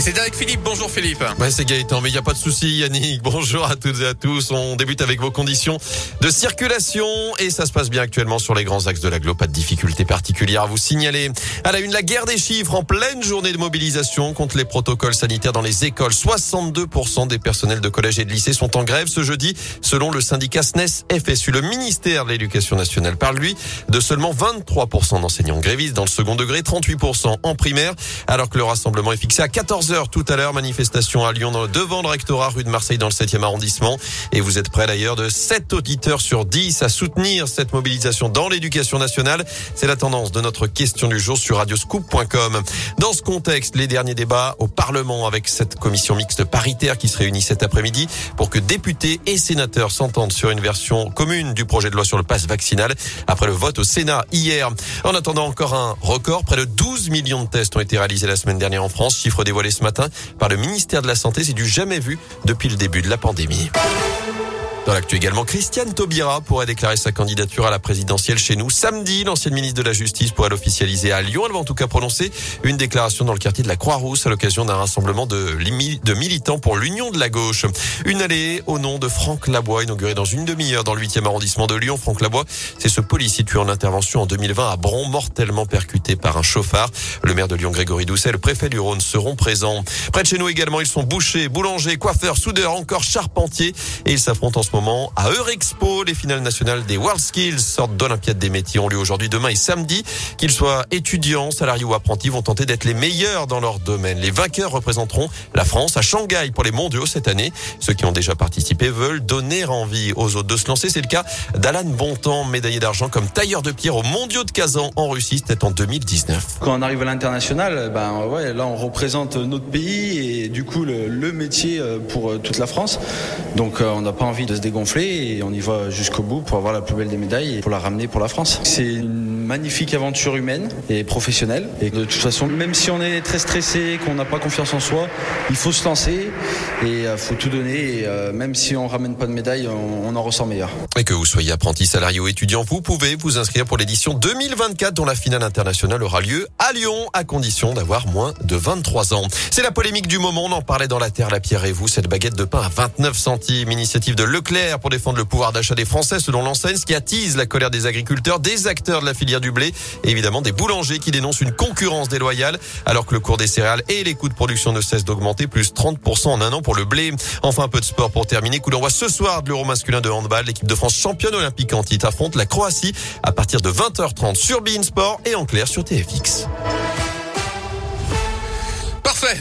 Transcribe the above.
Et c'est avec Philippe. Bonjour Philippe. Ouais, c'est Gaëtan, mais il n'y a pas de souci Yannick. Bonjour à toutes et à tous. On débute avec vos conditions de circulation et ça se passe bien actuellement sur les grands axes de l'agglo. Pas de difficultés particulières à vous signaler. À la une, la guerre des chiffres en pleine journée de mobilisation contre les protocoles sanitaires dans les écoles. 62% des personnels de collège et de lycée sont en grève ce jeudi, selon le syndicat SNES FSU. Le ministère de l'Éducation nationale parle, lui, de seulement 23% d'enseignants grévistes dans le second degré, 38% en primaire, alors que le rassemblement est fixé à 14 tout à l'heure. Manifestation à Lyon devant le rectorat rue de Marseille dans le 7e arrondissement. Et vous êtes prêts d'ailleurs de 7 auditeurs sur 10 à soutenir cette mobilisation dans l'éducation nationale. C'est la tendance de notre question du jour sur radioscoop.com. Dans ce contexte, les derniers débats au Parlement avec cette commission mixte paritaire qui se réunit cet après-midi pour que députés et sénateurs s'entendent sur une version commune du projet de loi sur le passe vaccinal après le vote au Sénat hier. En attendant encore un record, près de 12 millions de tests ont été réalisés la semaine dernière en France, chiffre dévoilé ce matin par le ministère de la Santé. C'est du jamais vu depuis le début de la pandémie. Dans l'actu également, Christiane Taubira pourrait déclarer sa candidature à la présidentielle chez nous samedi. L'ancienne ministre de la Justice pourrait l'officialiser à Lyon. Elle va en tout cas prononcer une déclaration dans le quartier de la Croix-Rousse à l'occasion d'un rassemblement de, militants pour l'Union de la gauche. Une allée au nom de Franck Labois, inaugurée dans une demi-heure dans le 8e arrondissement de Lyon. Franck Labois, c'est ce policier tué en intervention en 2020 à Bron, mortellement percuté par un chauffard. Le maire de Lyon, Grégory Doucet, le préfet du Rhône seront présents. Près de chez nous également, ils sont bouchers, boulangers, coiffeurs, soudeurs, encore charpentiers et ils s'affrontent en moment à Eurexpo. Les finales nationales des World Skills, sorte d'Olympiade des métiers, ont lieu aujourd'hui, demain et samedi. Qu'ils soient étudiants, salariés ou apprentis, vont tenter d'être les meilleurs dans leur domaine. Les vainqueurs représenteront la France à Shanghai pour les mondiaux cette année. Ceux qui ont déjà participé veulent donner envie aux autres de se lancer. C'est le cas d'Alan Bontemps, médaillé d'argent comme tailleur de pierre aux mondiaux de Kazan en Russie. C'était en 2019. Quand on arrive à l'international, ben ouais, là on représente notre pays et du coup le, le métier euh, pour euh, toute la France. Donc euh, on n'a pas envie de dégonfler et on y va jusqu'au bout pour avoir la plus belle des médailles et pour la ramener pour la France. Magnifique aventure humaine et professionnelle. Et de toute façon, même si on est très stressé, qu'on n'a pas confiance en soi, il faut se lancer et il faut tout donner. Et même si on ramène pas de médaille, on, on en ressort meilleur. Et que vous soyez apprenti, salarié ou étudiant, vous pouvez vous inscrire pour l'édition 2024 dont la finale internationale aura lieu à Lyon à condition d'avoir moins de 23 ans. C'est la polémique du moment. On en parlait dans la terre, la pierre et vous. Cette baguette de pain à 29 centimes, initiative de Leclerc pour défendre le pouvoir d'achat des Français selon l'enseigne, ce qui attise la colère des agriculteurs, des acteurs de la filière du blé évidemment des boulangers qui dénoncent une concurrence déloyale alors que le cours des céréales et les coûts de production ne cessent d'augmenter, plus 30% en un an pour le blé. Enfin, un peu de sport pour terminer. Coup d'envoi ce soir de l'Euro masculin de handball. L'équipe de France championne olympique en titre affronte la Croatie à partir de 20h30 sur Bein Sport et en clair sur TFX.